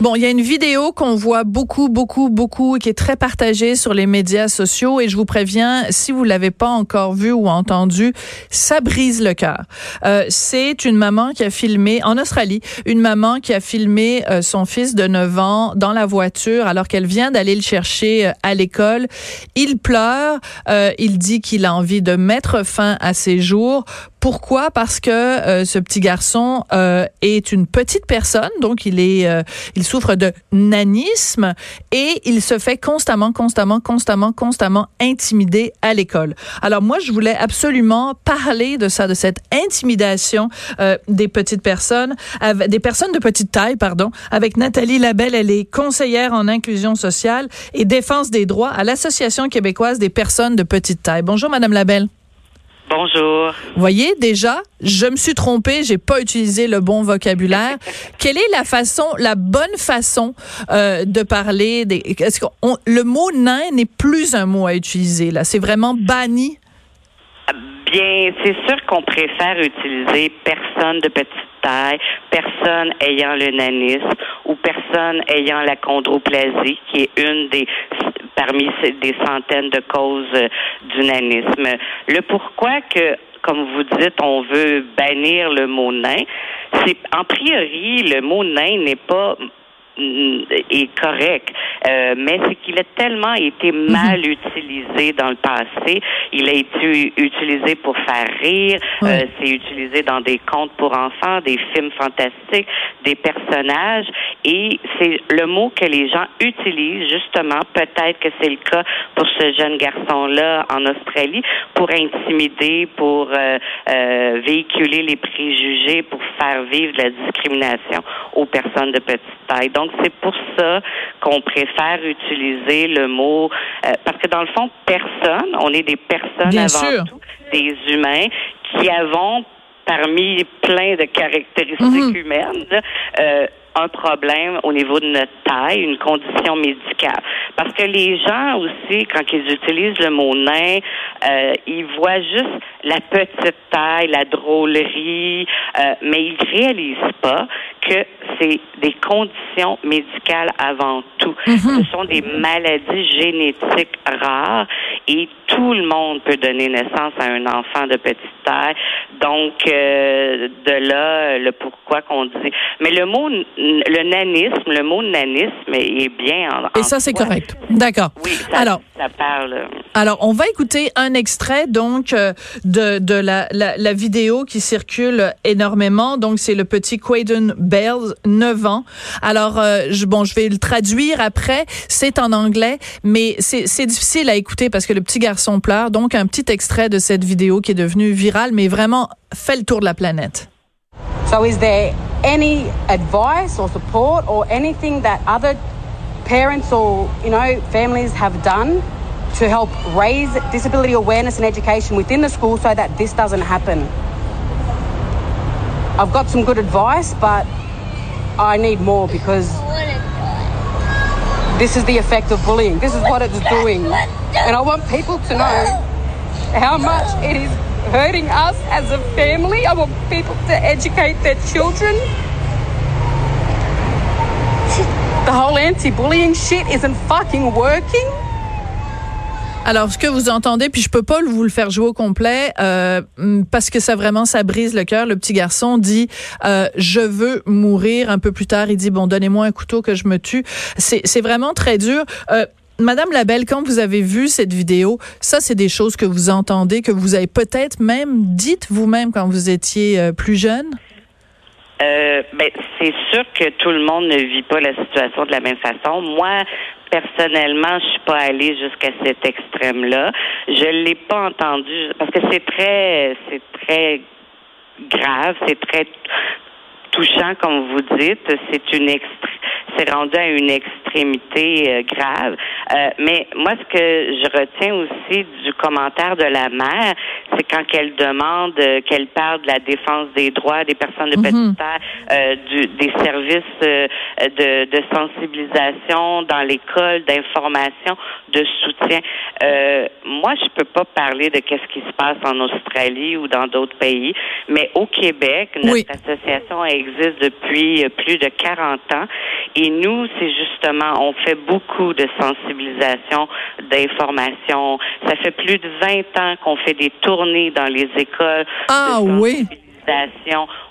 Bon, il y a une vidéo qu'on voit beaucoup, beaucoup, beaucoup et qui est très partagée sur les médias sociaux et je vous préviens, si vous l'avez pas encore vu ou entendu, ça brise le cœur. Euh, c'est une maman qui a filmé en Australie, une maman qui a filmé euh, son fils de 9 ans dans la voiture alors qu'elle vient d'aller le chercher euh, à l'école. Il pleure, euh, il dit qu'il a envie de mettre fin à ses jours. Pourquoi? Parce que euh, ce petit garçon est une petite personne, donc il est, il souffre de nanisme et il se fait constamment, constamment, constamment, constamment intimider à l'école. Alors moi, je voulais absolument parler de ça, de cette intimidation des petites personnes, des personnes de petite taille, pardon, avec Nathalie Labelle. Elle est conseillère en inclusion sociale et défense des droits à l'Association québécoise des personnes de petite taille. Bonjour, Madame Labelle. Bonjour. Voyez, déjà, je me suis trompée, j'ai pas utilisé le bon vocabulaire. Quelle est la façon, la bonne façon euh, de parler des Est-ce que le mot nain n'est plus un mot à utiliser là C'est vraiment banni. Bien, c'est sûr qu'on préfère utiliser personne de petite taille, personne ayant le nanisme ou personne ayant la chondroplasie, qui est une des parmi des centaines de causes euh, du nanisme. Le pourquoi que comme vous dites, on veut bannir le mot nain, c'est en priori le mot nain n'est pas est correct, euh, mais c'est qu'il a tellement été Mhm. mal utilisé dans le passé. Il a été utilisé pour faire rire, euh, c'est utilisé dans des contes pour enfants, des films fantastiques, des personnages, et c'est le mot que les gens utilisent justement. Peut-être que c'est le cas pour ce jeune garçon-là en Australie, pour intimider, pour euh, euh, véhiculer les préjugés, pour faire vivre de la discrimination aux personnes de petite taille. Donc c'est pour ça qu'on préfère utiliser le mot euh, parce que dans le fond, personne, on est des personnes Bien avant sûr. tout, des humains qui avons parmi plein de caractéristiques Mhm. humaines euh, un problème au niveau de notre taille, une condition médicale. Parce que les gens aussi, quand ils utilisent le mot nain, euh, ils voient juste la petite taille, la drôlerie, euh, mais ils réalisent pas que c'est des conditions médicales avant tout. Ce sont des maladies génétiques rares et tout le monde peut donner naissance à un enfant de petite taille. Donc, euh, de là, le pourquoi qu'on dit. Mais le mot, le nanisme, le mot nanisme est bien en Et ça, c'est correct. D'accord. Oui, ça, Alors, ça parle. Alors, on va écouter un extrait donc euh, de, de la, la, la vidéo qui circule énormément. Donc, c'est le petit Quaden Bells, 9 ans. Alors, euh, je, bon, je vais le traduire après. C'est en anglais, mais c'est difficile à écouter parce que le petit garçon pleure. Donc, un petit extrait de cette vidéo qui est devenue virale, mais vraiment fait le tour de la planète. So, is there any advice or support or anything that other parents or you know families have done to help raise disability awareness and education within the school so that this doesn't happen? I've got some good advice, but I need more because this is the effect of bullying. This is what it's doing, and I want people to know how much it is hurting us as a family. I want people to educate their children. The whole anti bullying shit isn't fucking working. Alors, ce que vous entendez, puis je peux pas vous le faire jouer au complet euh, parce que ça vraiment ça brise le cœur. Le petit garçon dit euh, je veux mourir. Un peu plus tard, il dit bon donnez-moi un couteau que je me tue. C'est c'est vraiment très dur. Euh, Madame Labelle, quand vous avez vu cette vidéo, ça c'est des choses que vous entendez, que vous avez peut-être même dites vous-même quand vous étiez euh, plus jeune? Euh, ben, c'est sûr que tout le monde ne vit pas la situation de la même façon. Moi, personnellement, je suis pas allée jusqu'à cet extrême-là. Je l'ai pas entendu parce que c'est très, c'est très grave, c'est très touchant, comme vous dites. C'est une c'est rendu à une extrémité euh, grave. Euh, mais moi, ce que je retiens aussi du commentaire de la mère, c'est quand elle demande, euh, qu'elle parle de la défense des droits des personnes de Mhm. petite taille, du, des services de, de sensibilisation dans l'école, d'information, de soutien. moi, je peux pas parler de qu'est-ce qui se passe en Australie ou dans d'autres pays, mais au Québec, notre Oui. association existe depuis plus de 40 ans et nous, c'est justement, on fait beaucoup de sensibilisation, d'information. Ça fait plus de 20 ans qu'on fait des tournées dans les écoles. Ah oui.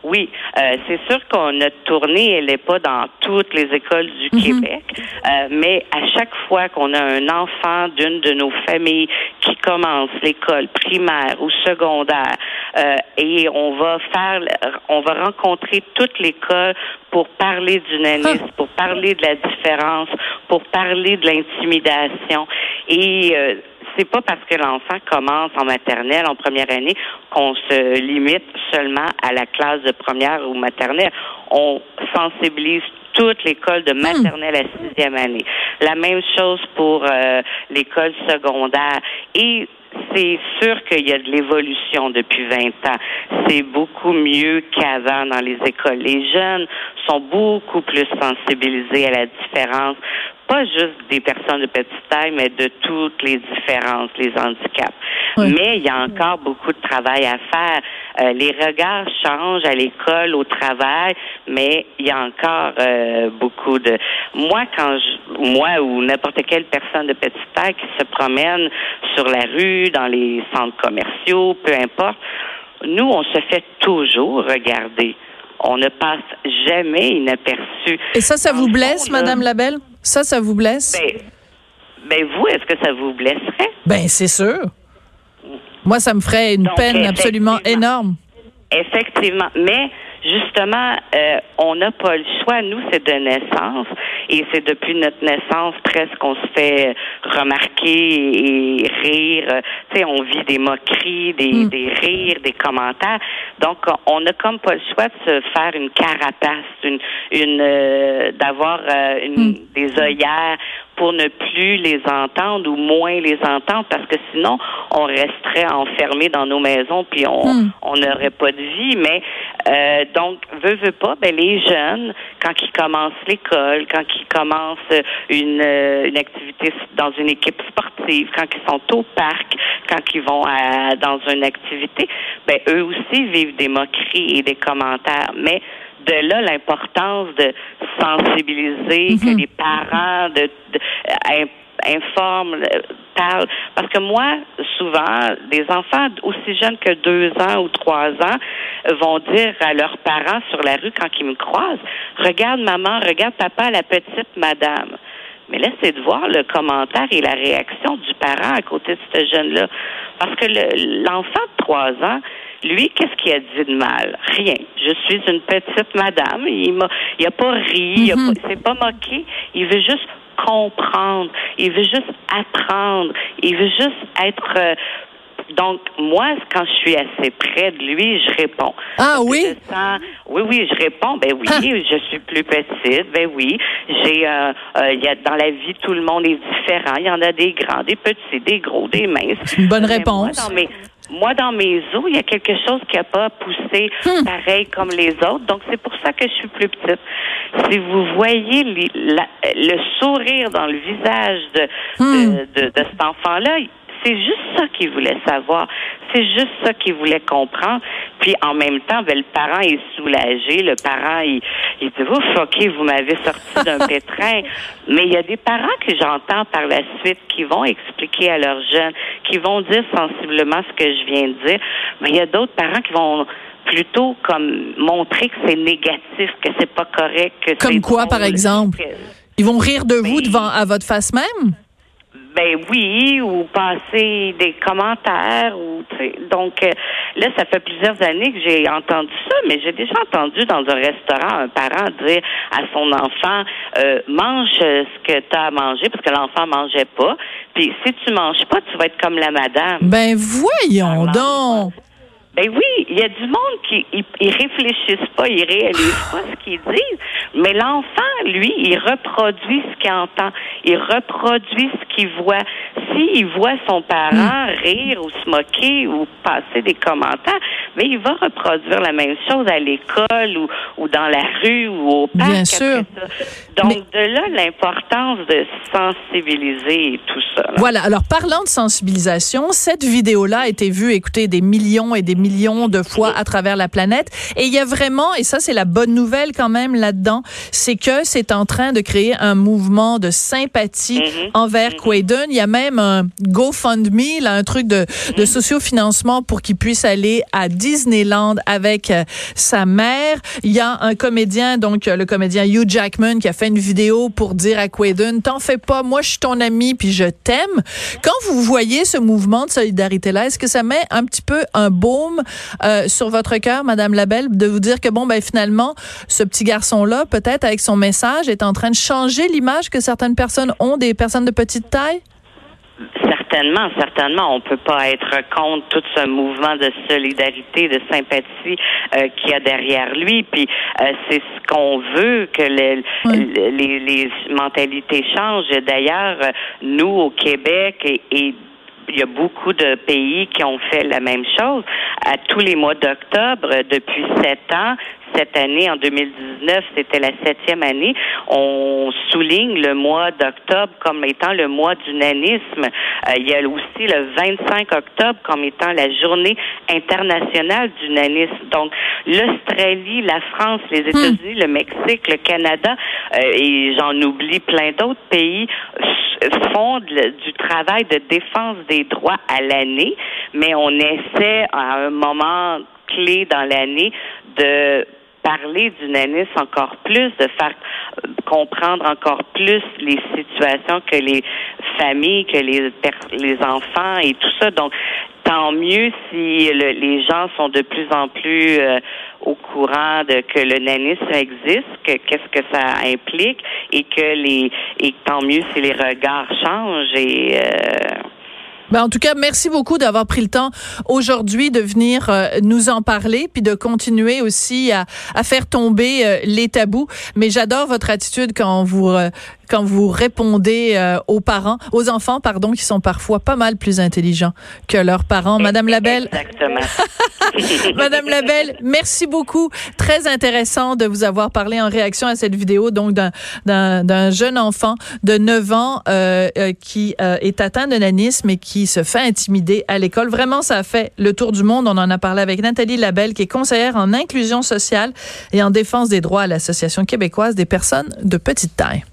Oui, euh, c'est sûr qu'on notre tournée, elle n'est pas dans toutes les écoles du Mhm. Québec, euh, mais à chaque fois qu'on a un enfant d'une de nos familles qui commence l'école primaire ou secondaire, euh, et on va faire, on va rencontrer toute l'école pour parler du nanisme, pour parler de la différence, pour parler de l'intimidation. Et euh, c'est pas parce que l'enfant commence en maternelle, en première année, qu'on se limite seulement à la classe de première ou maternelle. On sensibilise toute l'école de maternelle à sixième année. La même chose pour euh, l'école secondaire. Et c'est sûr qu'il y a de l'évolution depuis 20 ans. C'est beaucoup mieux qu'avant dans les écoles. Les jeunes sont beaucoup plus sensibilisés à la différence, pas juste des personnes de petite taille, mais de toutes les différences, les handicaps. Oui. Mais il y a encore beaucoup de travail à faire. Euh, les regards changent à l'école, au travail, mais il y a encore euh, beaucoup de. Moi, quand je, moi ou n'importe quelle personne de petite taille qui se promène sur la rue, dans les centres commerciaux, peu importe, nous, on se fait toujours regarder. On ne passe jamais inaperçu. Et ça, ça vous le blesse, Madame Labelle? Ça, ça vous blesse? Ben, ben vous, est-ce que ça vous blesserait? Ben, c'est sûr. Moi, ça me ferait une Donc, peine absolument énorme. Effectivement. Mais justement, euh, on n'a pas le choix. Nous, c'est de naissance. Et c'est depuis notre naissance presque qu'on se fait remarquer et rire. Tu sais, on vit des moqueries, des, Mm. des rires, des commentaires. Donc, on n'a comme pas le choix de se faire une carapace, une, une euh, d'avoir euh, une, Mm. des œillères pour ne plus les entendre ou moins les entendre parce que sinon on resterait enfermé dans nos maisons puis on on n'aurait pas de vie. Mais euh, donc veut veut pas ben les jeunes quand ils commencent l'école quand ils commencent une euh, une activité dans une équipe sportive quand ils sont au parc quand ils vont à, dans une activité ben eux aussi vivent des moqueries et des commentaires. Mais de là l'importance de sensibiliser, que les parents de, de- in- informent, euh, parlent. Parce que moi, souvent, des enfants aussi jeunes que deux ans ou trois ans vont dire à leurs parents sur la rue quand ils me croisent, regarde maman, regarde papa, la petite madame. Mais là, c'est de voir le commentaire et la réaction du parent à côté de ce jeune-là. Parce que le- l'enfant de trois ans, lui, qu'est-ce qu'il a dit de mal? Rien. Je suis une petite madame. Il m'a, il a pas ri, il a pas- il s'est pas moqué. Il veut juste comprendre. Il veut juste apprendre. Il veut juste être. euh, donc, moi, quand je suis assez près de lui, je réponds. Ah oui? sens- oui, oui, je réponds. Ben oui, Ah. je suis plus petite. Ben oui, j'ai, euh, euh, il y a dans la vie, tout le monde est différent. Il y en a des grands, des petits, des gros, des minces. C'est une bonne Mais réponse. Moi, dans mes, moi, dans mes os, il y a quelque chose qui n'a pas poussé Hmm. pareil comme les autres. Donc, c'est pour ça que je suis plus petite. Si vous voyez les- la- le sourire dans le visage de, Hmm. de, de, de cet enfant-là, c'est juste ça qu'il voulait savoir. C'est juste ça qu'il voulait comprendre. Puis en même temps, ben, le parent est soulagé. Le parent, il, il dit Ouf, OK, vous m'avez sorti d'un pétrin. Mais il y a des parents que j'entends par la suite qui vont expliquer à leurs jeunes, qui vont dire sensiblement ce que je viens de dire. Mais il y a d'autres parents qui vont plutôt comme montrer que c'est négatif, que c'est pas correct. Que Comme quoi, drôle, par exemple? que- Ils vont rire de vous devant à votre face même? Ben oui, ou passer des commentaires, ou tu sais. Donc euh, là, ça fait plusieurs années que j'ai entendu ça, mais j'ai déjà entendu dans un restaurant un parent dire à son enfant euh, mange euh, ce que tu as à manger parce que l'enfant mangeait pas. Puis si tu manges pas, tu vas être comme la madame. Ben voyons Alors, donc. Ben oui, il y a du monde qui ils, réfléchissent pas, ils réalisent pas ce qu'ils disent. Mais l'enfant, lui, il reproduit ce qu'il entend, il reproduit ce qu'il voit. S'il voit son parent Hmm. rire ou se moquer ou passer des commentaires, mais il va reproduire la même chose à l'école ou, ou dans la rue ou au parc. Bien sûr. ça. Donc de là l'importance de sensibiliser et tout ça. là. Voilà. Alors, parlant de sensibilisation, cette vidéo-là a été vue, écoutez, des millions et des millions de fois à travers la planète. Et il y a vraiment, et ça, c'est la bonne nouvelle quand même là-dedans, c'est que c'est en train de créer un mouvement de sympathie Mhm. envers Quaiden. Il y a même un GoFundMe, là, un truc de, de sociofinancement pour qu'il puisse aller à Disneyland avec euh, sa mère. Il y a un comédien, donc euh, le comédien Hugh Jackman, qui a fait une vidéo pour dire à Quaiden, t'en fais pas, moi je suis ton ami puis je t'aime. Quand vous voyez ce mouvement de solidarité-là, est-ce que ça met un petit peu un baume euh, sur votre cœur, Madame Labelle, de vous dire que bon, ben finalement, ce petit garçon-là, peut-être avec son message, est en train de changer l'image que certaines personnes ont des personnes de petite taille? Certainement, certainement. On peut pas être contre tout ce mouvement de solidarité, de sympathie euh, qu'il y a derrière lui. Puis euh, c'est ce qu'on veut que Oui. les, les mentalités changent. D'ailleurs, nous au Québec et, et il y a beaucoup de pays qui ont fait la même chose. À tous les mois d'octobre, depuis sept ans, cette année, en 2019, c'était la septième année, on souligne le mois d'octobre comme étant le mois du nanisme. Euh, il y a aussi le 25 octobre comme étant la journée internationale du nanisme. Donc, l'Australie, la France, les États-Unis, le Mexique, le Canada, euh, et j'en oublie plein d'autres pays, font de- du travail de défense des droits à l'année, mais on essaie à un moment clé dans l'année de parler du nanisme encore plus, de faire euh, comprendre encore plus les situations que les familles, que les, les enfants et tout ça. Donc, tant mieux si le- les gens sont de plus en plus euh, au courant de que le nanisme existe, que qu'est-ce que ça implique et que les et tant mieux si les regards changent et euh, Ben, en tout cas, merci beaucoup d'avoir pris le temps aujourd'hui de venir euh, nous en parler, puis de continuer aussi à, à faire tomber euh, les tabous. Mais j'adore votre attitude quand vous euh, quand vous répondez euh, aux parents, aux enfants, pardon, qui sont parfois pas mal plus intelligents que leurs parents. Madame Labelle, Exactement. Madame Labelle, merci beaucoup. Très intéressant de vous avoir parlé en réaction à cette vidéo, donc d'un jeune enfant de 9 ans euh, euh, qui euh, est atteint de nanisme et se fait intimider à l'école. Vraiment, ça a fait le tour du monde. On en a parlé avec Nathalie Labelle, qui est conseillère en inclusion sociale et en défense des droits à l'Association québécoise des personnes de petite taille.